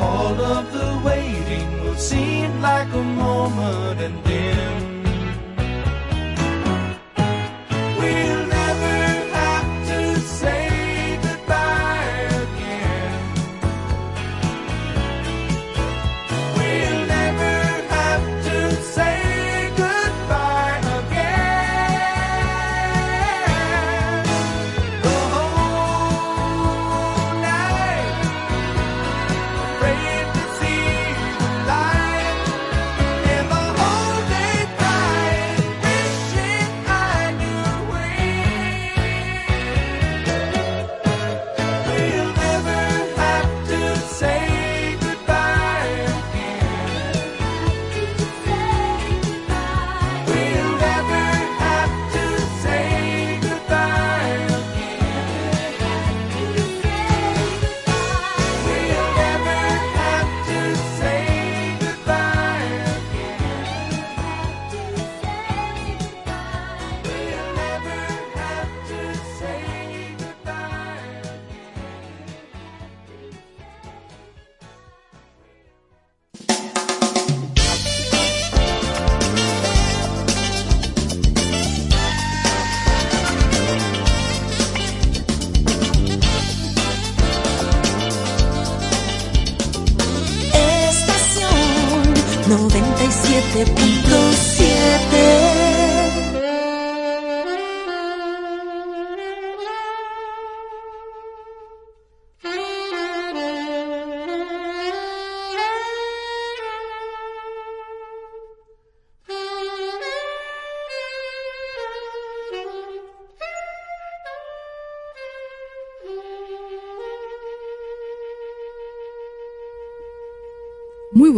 All of the waiting will seem like a moment and then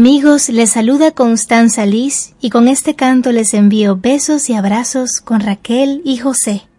Amigos, les saluda Constanza Liz y con este canto les envío besos y abrazos con Raquel y José.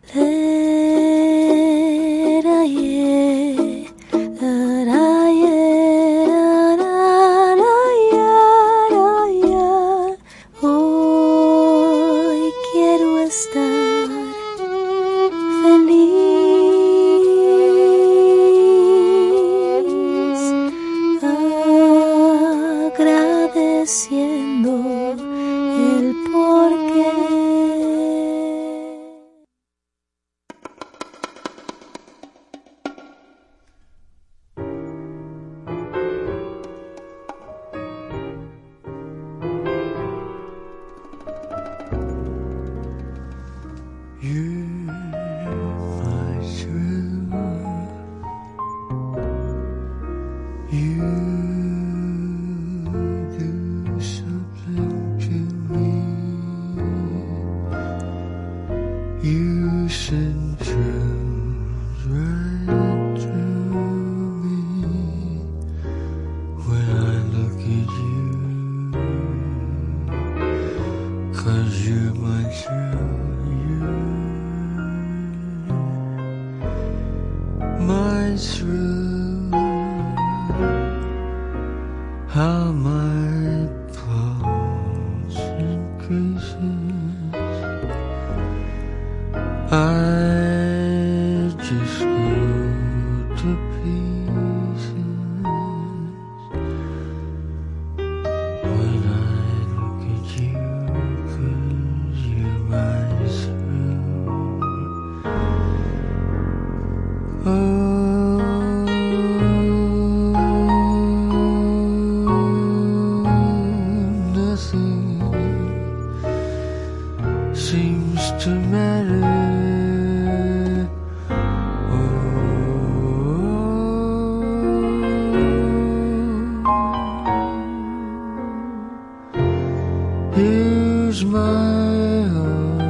Here's my heart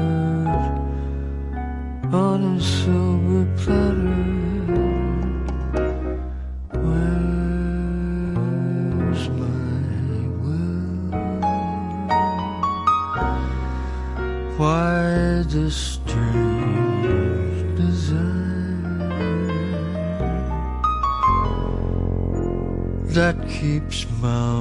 on a silver platter. Where's my will? Why the strange desire that keeps my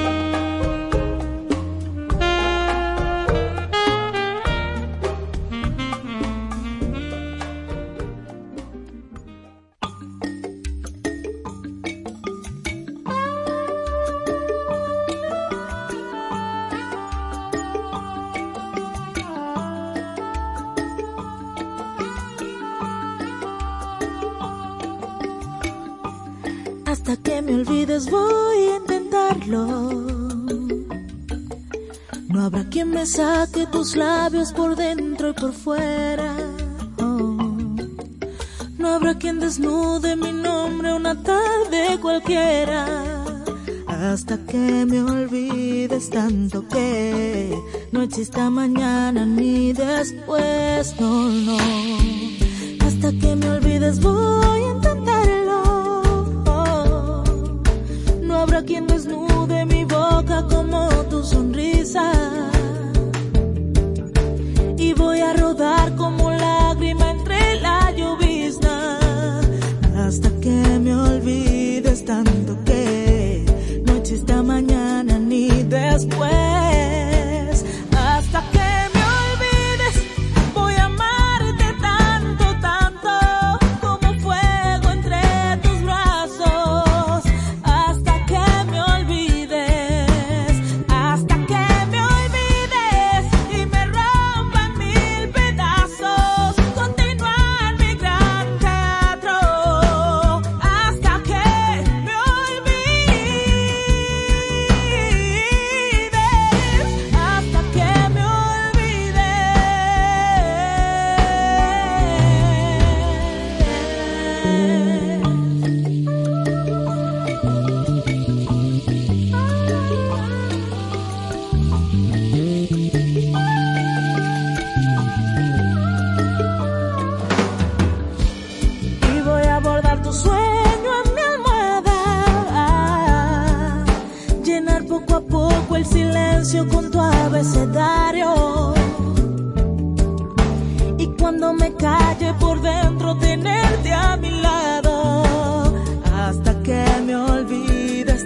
por fuera. No habrá quien desnude mi nombre una tarde cualquiera. Hasta que me olvides tanto que no exista mañana.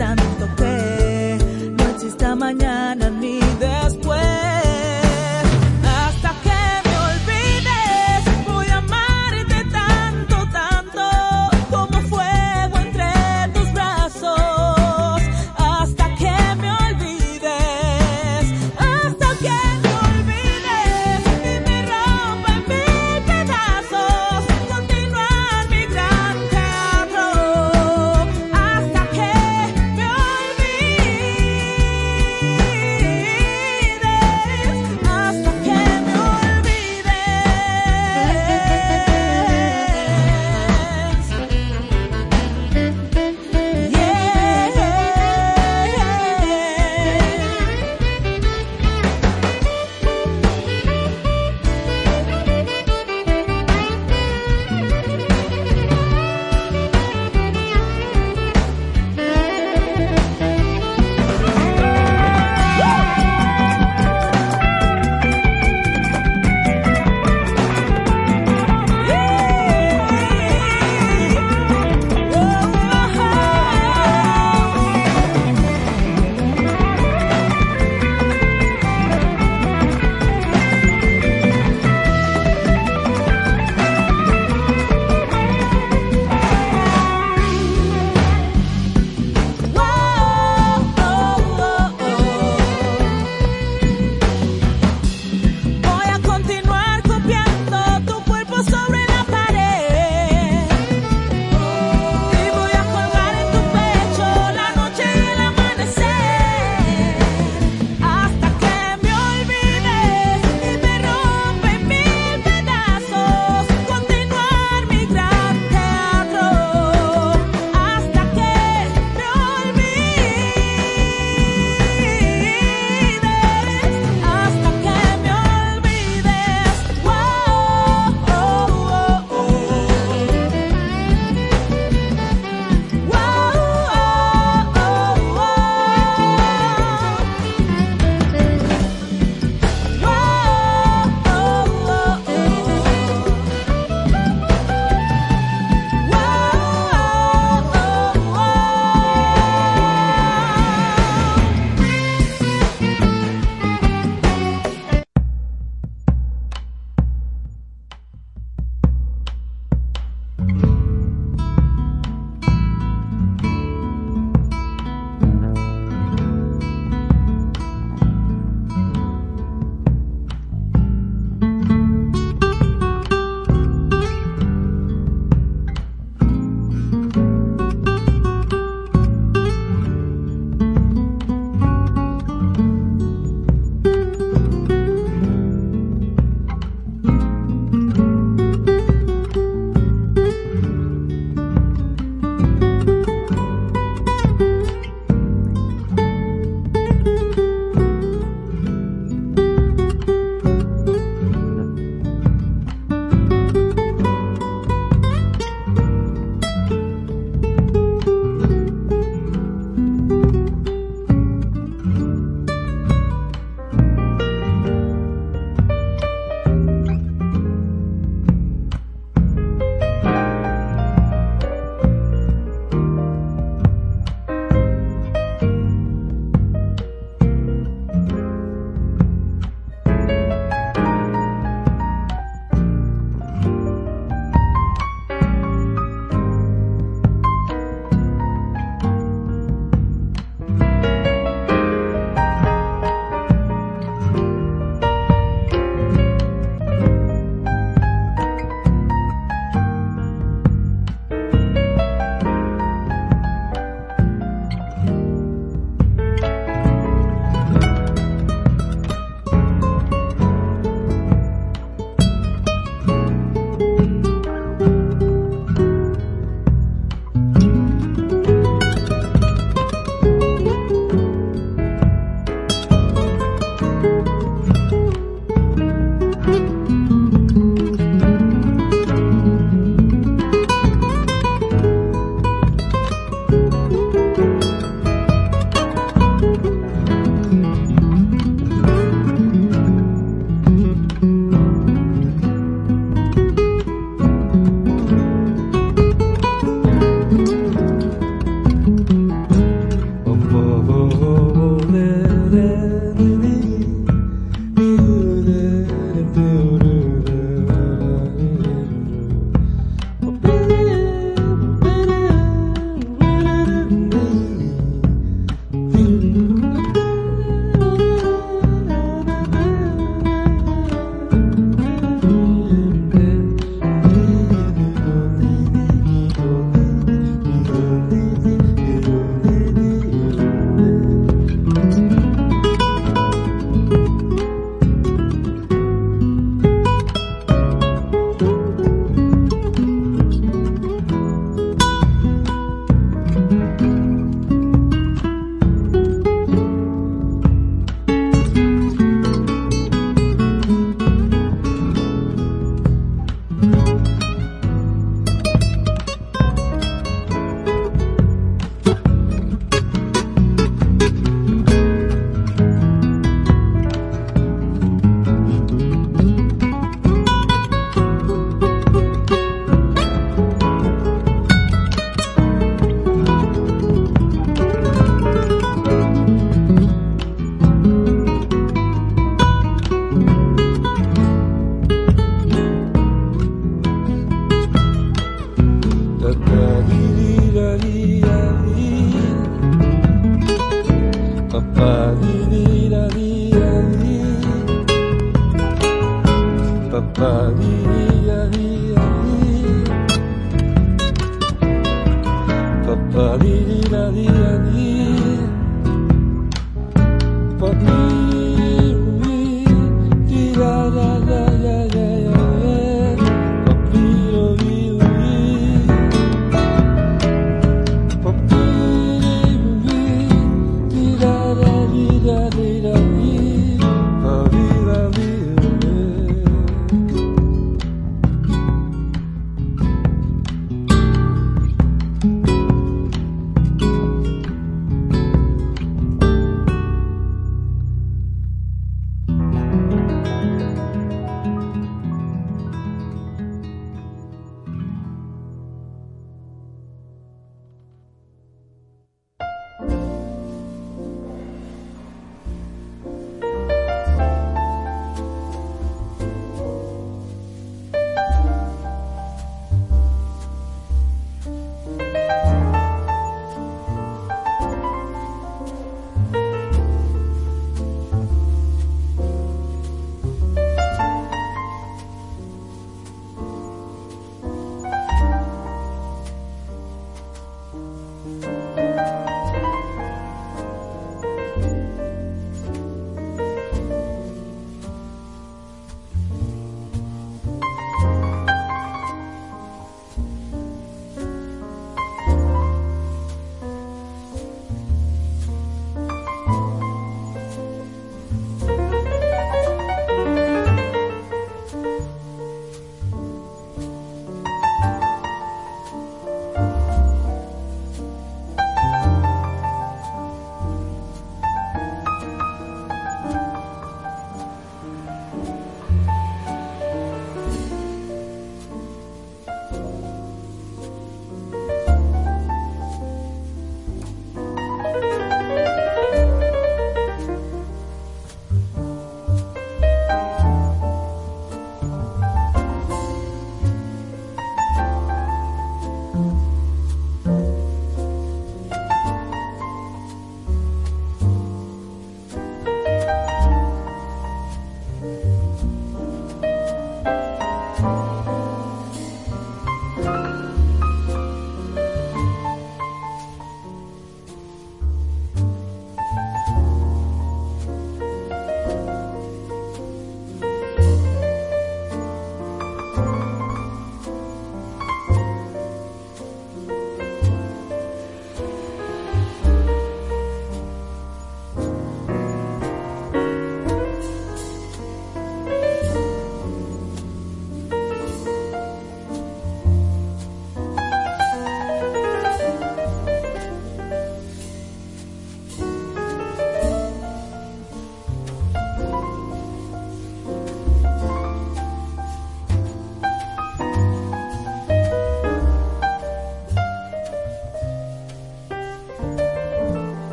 también.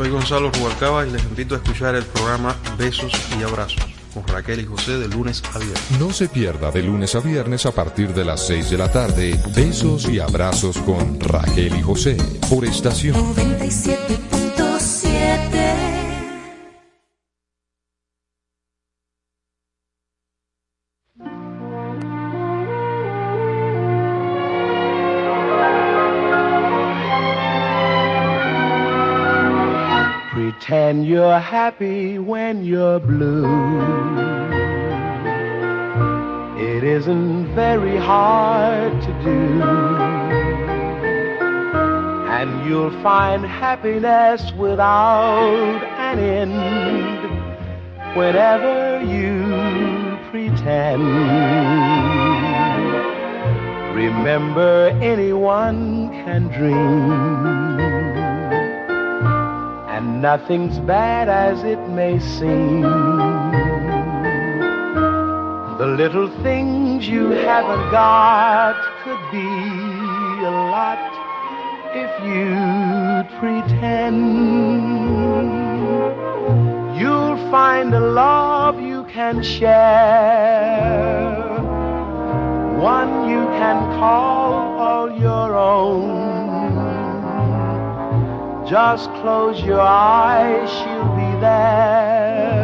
Soy Gonzalo Rubalcaba y les invito a escuchar el programa Besos y Abrazos con Raquel y José de lunes a viernes. No se pierda de lunes a viernes a partir de las 6 de la tarde. Besos y abrazos con Raquel y José por estación 97.7 happy when you're blue. It isn't very hard to do. And you'll find happiness without an end whenever you pretend. Remember, anyone can dream. Nothing's bad as it may seem. The little things you haven't got could be a lot if you'd pretend. You'll find a love you can share, one you can call all your own. Just close your eyes, she'll be there.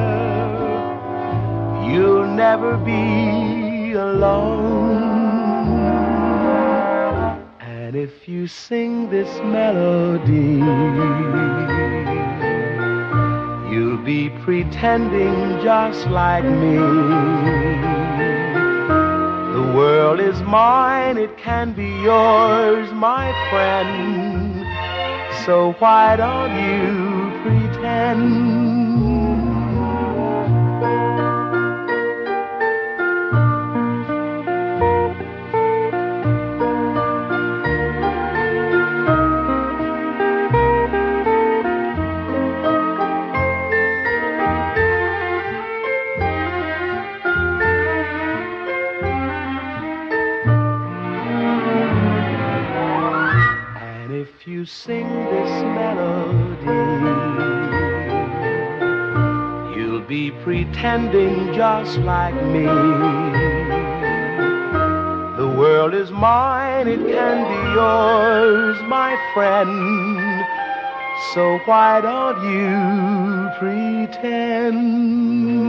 You'll never be alone. And if you sing this melody, you'll be pretending just like me. The world is mine, it can be yours, my friend. So why don't you pretend? Pretending just like me. The world is mine, it can be yours, my friend. So why don't you pretend?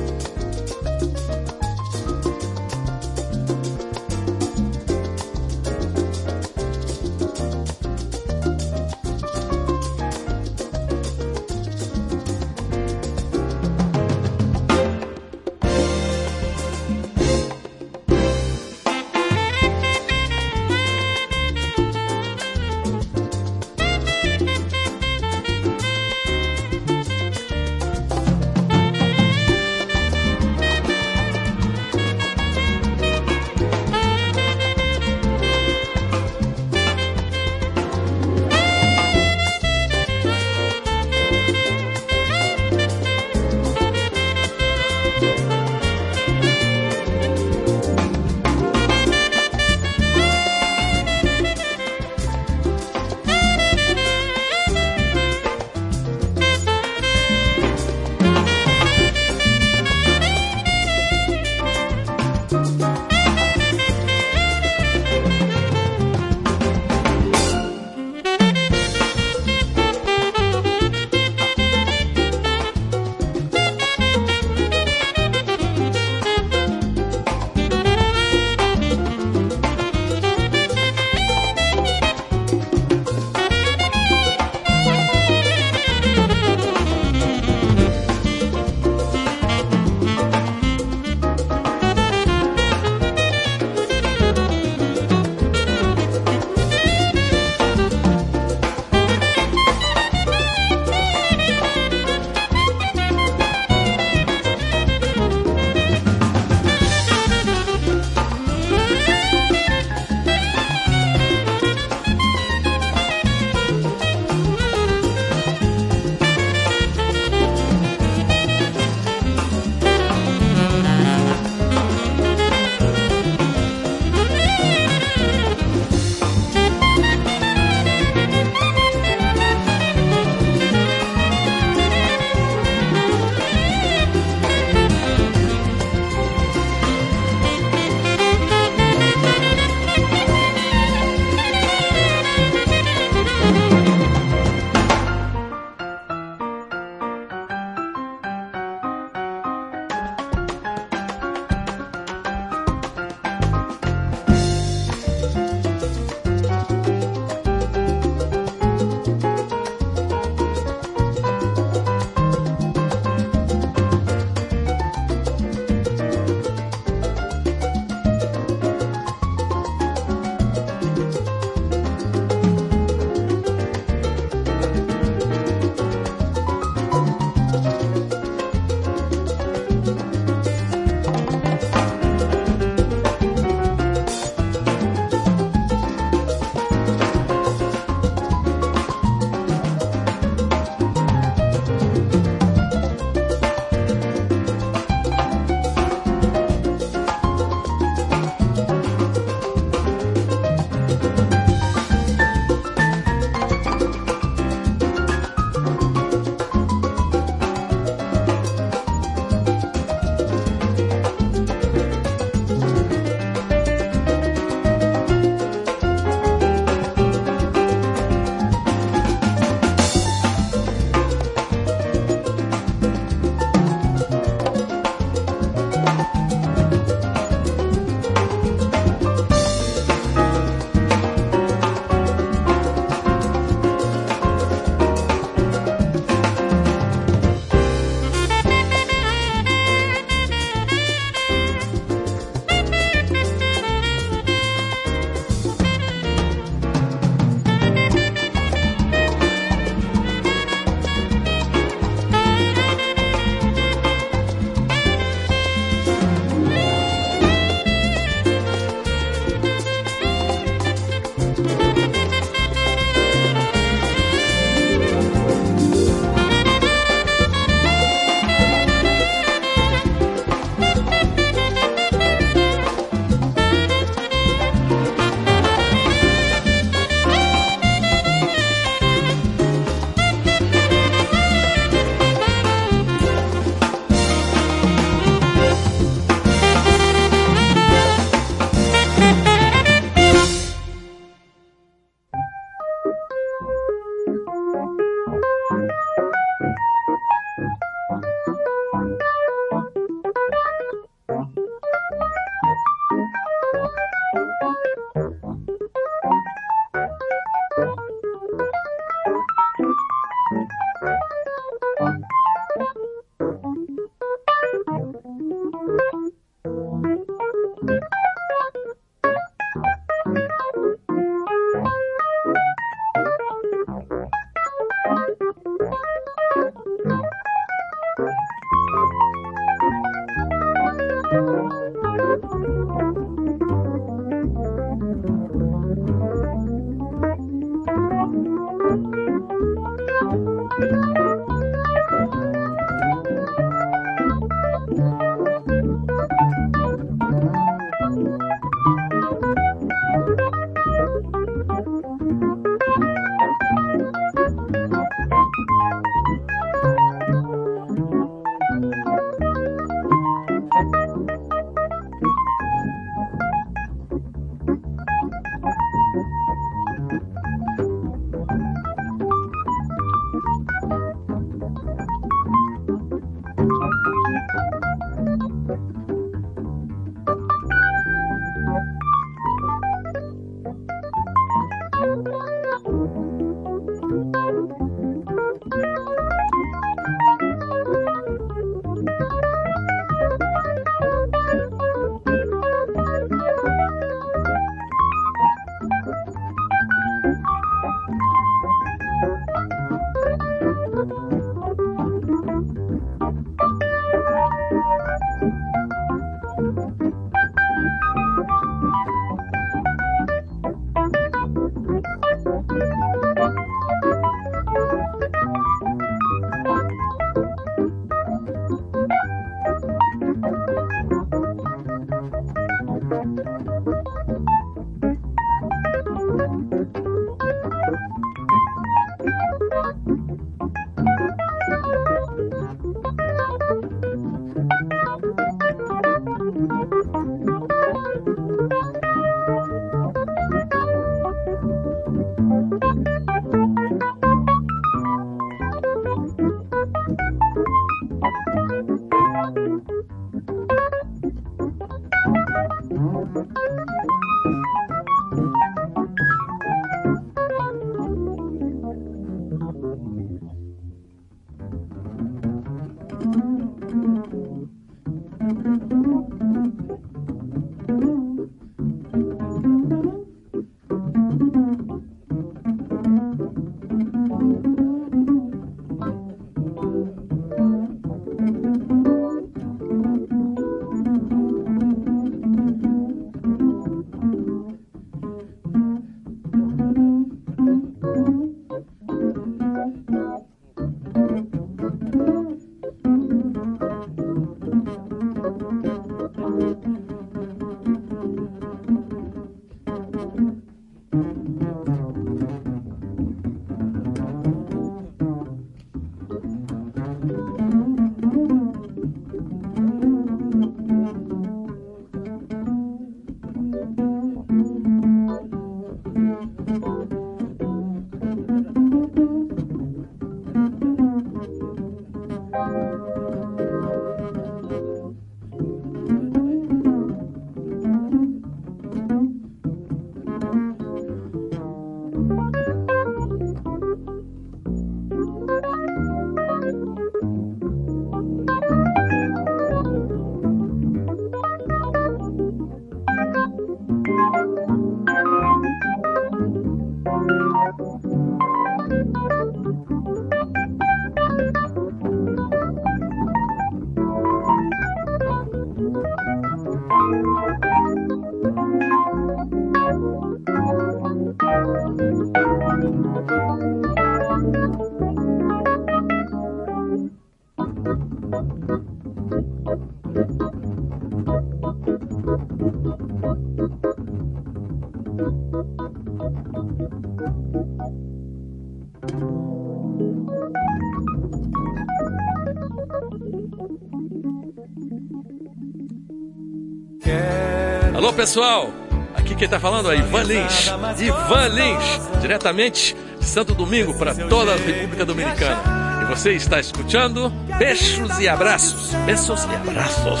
Alô pessoal, aqui quem tá falando é Ivan Lins. Ivan Lins, diretamente de Santo Domingo para toda a República Dominicana. E você está escutando Beijos e Abraços. Beijos e Abraços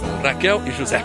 com Raquel e José.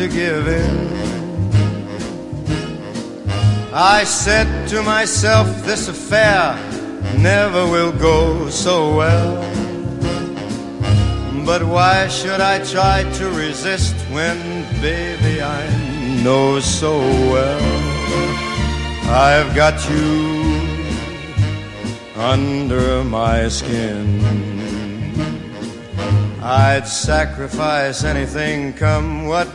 to give in. I said to myself, this affair never will go so well. But why should I try to resist when, baby, I know so well I've got you under my skin? I'd sacrifice anything, come what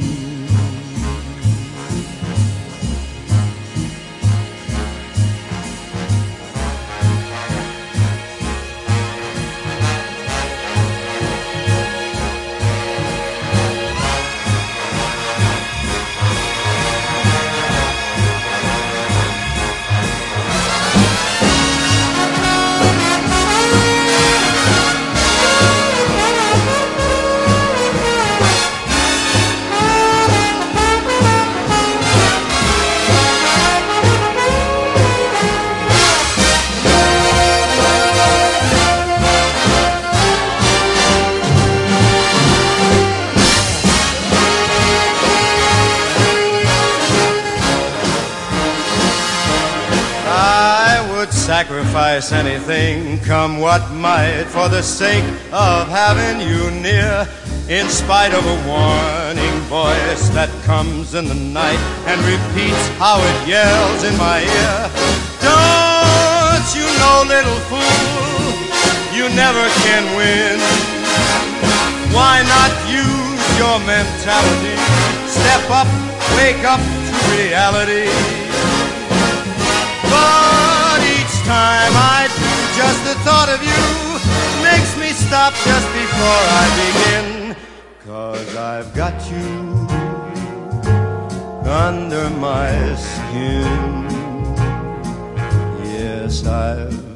The sake of having you near. In spite of a warning voice that comes in the night and repeats how it yells in my ear. Don't you know, little fool, you never can win. Why not use your mentality? Step up, wake up to reality. But each time I do, just the thought of you makes me stop just before I begin. Cause I've got you under my skin. Yes, I've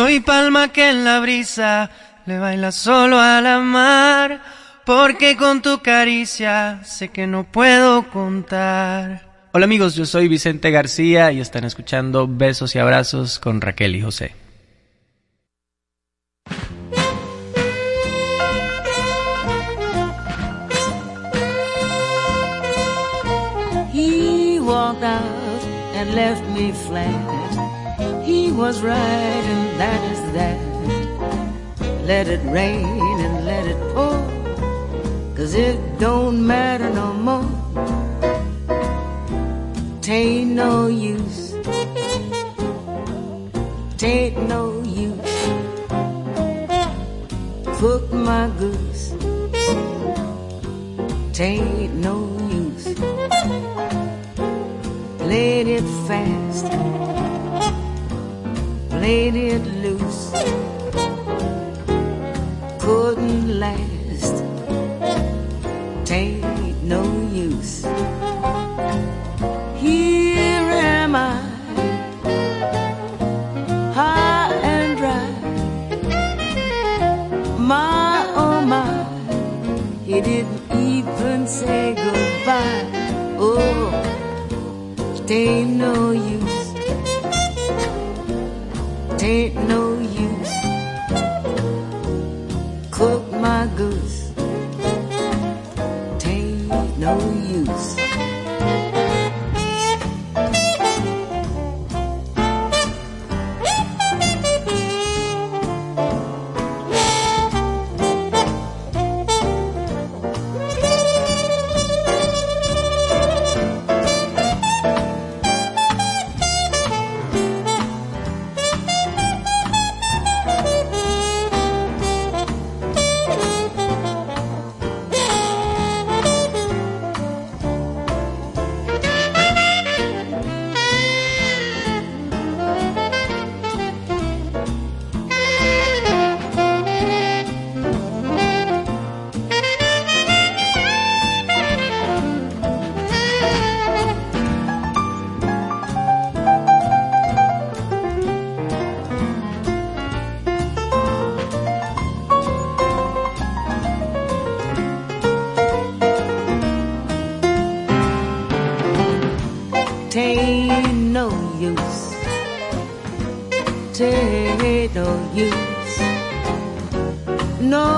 Soy palma que en la brisa le baila solo a la mar, porque con tu caricia sé que no puedo contar. Hola amigos, yo soy Vicente García y están escuchando Besos y Abrazos con Raquel y José. He walked out and left me flat. He was right, and that is that. Let it rain and let it pour, cause it don't matter no more. Tain't no use, tain't no use. Cook my goose, tain't no use. Played it fast, played it loose. Couldn't last, tain't no use. Here am I, high and dry. My oh my, he didn't even say goodbye. Oh ain't no use. Tain't no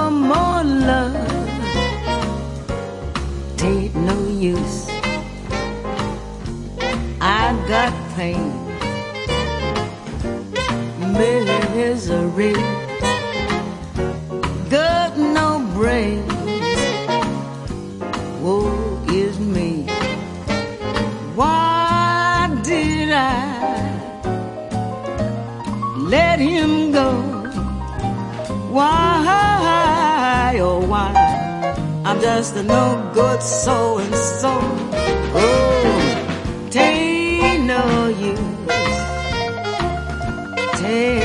No more love. Tain't no use. I got pain, misery. Got no brains. Woe is me. Why did I let him go? Why? Just a no good so and so. Oh, tain't no use. Tain't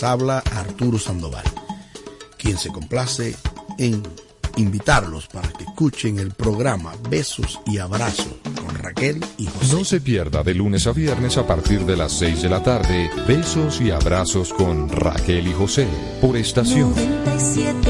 Les habla Arturo Sandoval, quien se complace en invitarlos para que escuchen el programa Besos y Abrazos con Raquel y José. No se pierda de lunes a viernes a partir de las 6 de la tarde Besos y Abrazos con Raquel y José por estación 97.7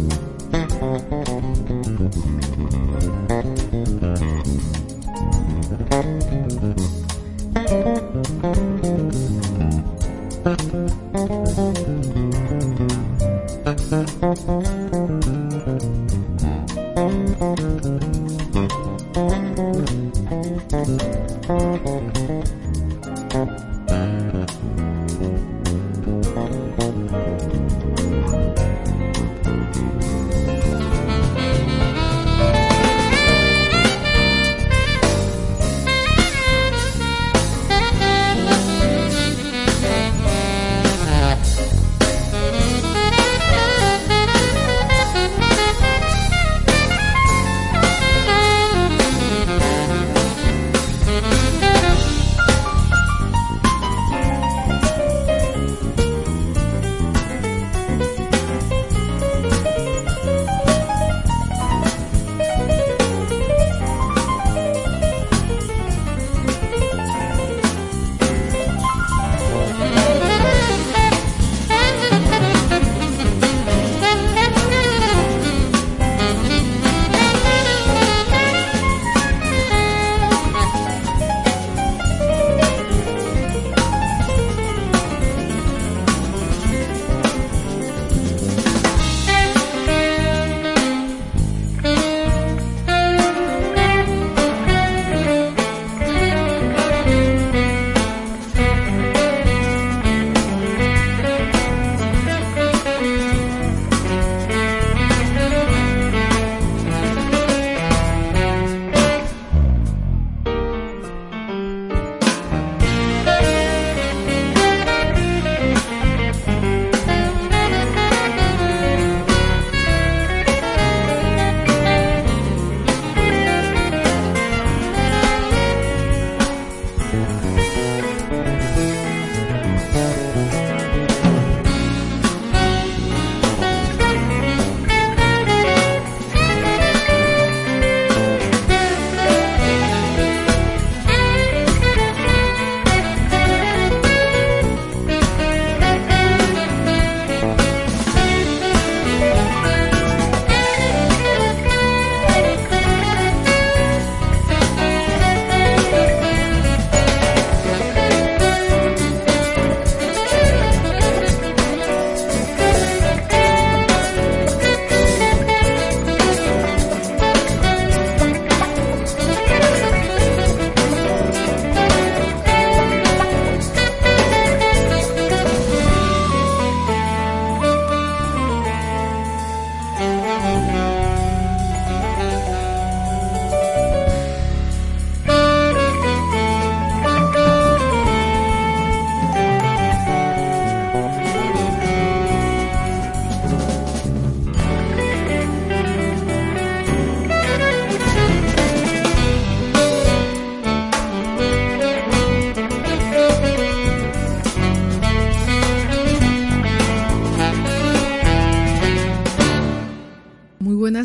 Thank you.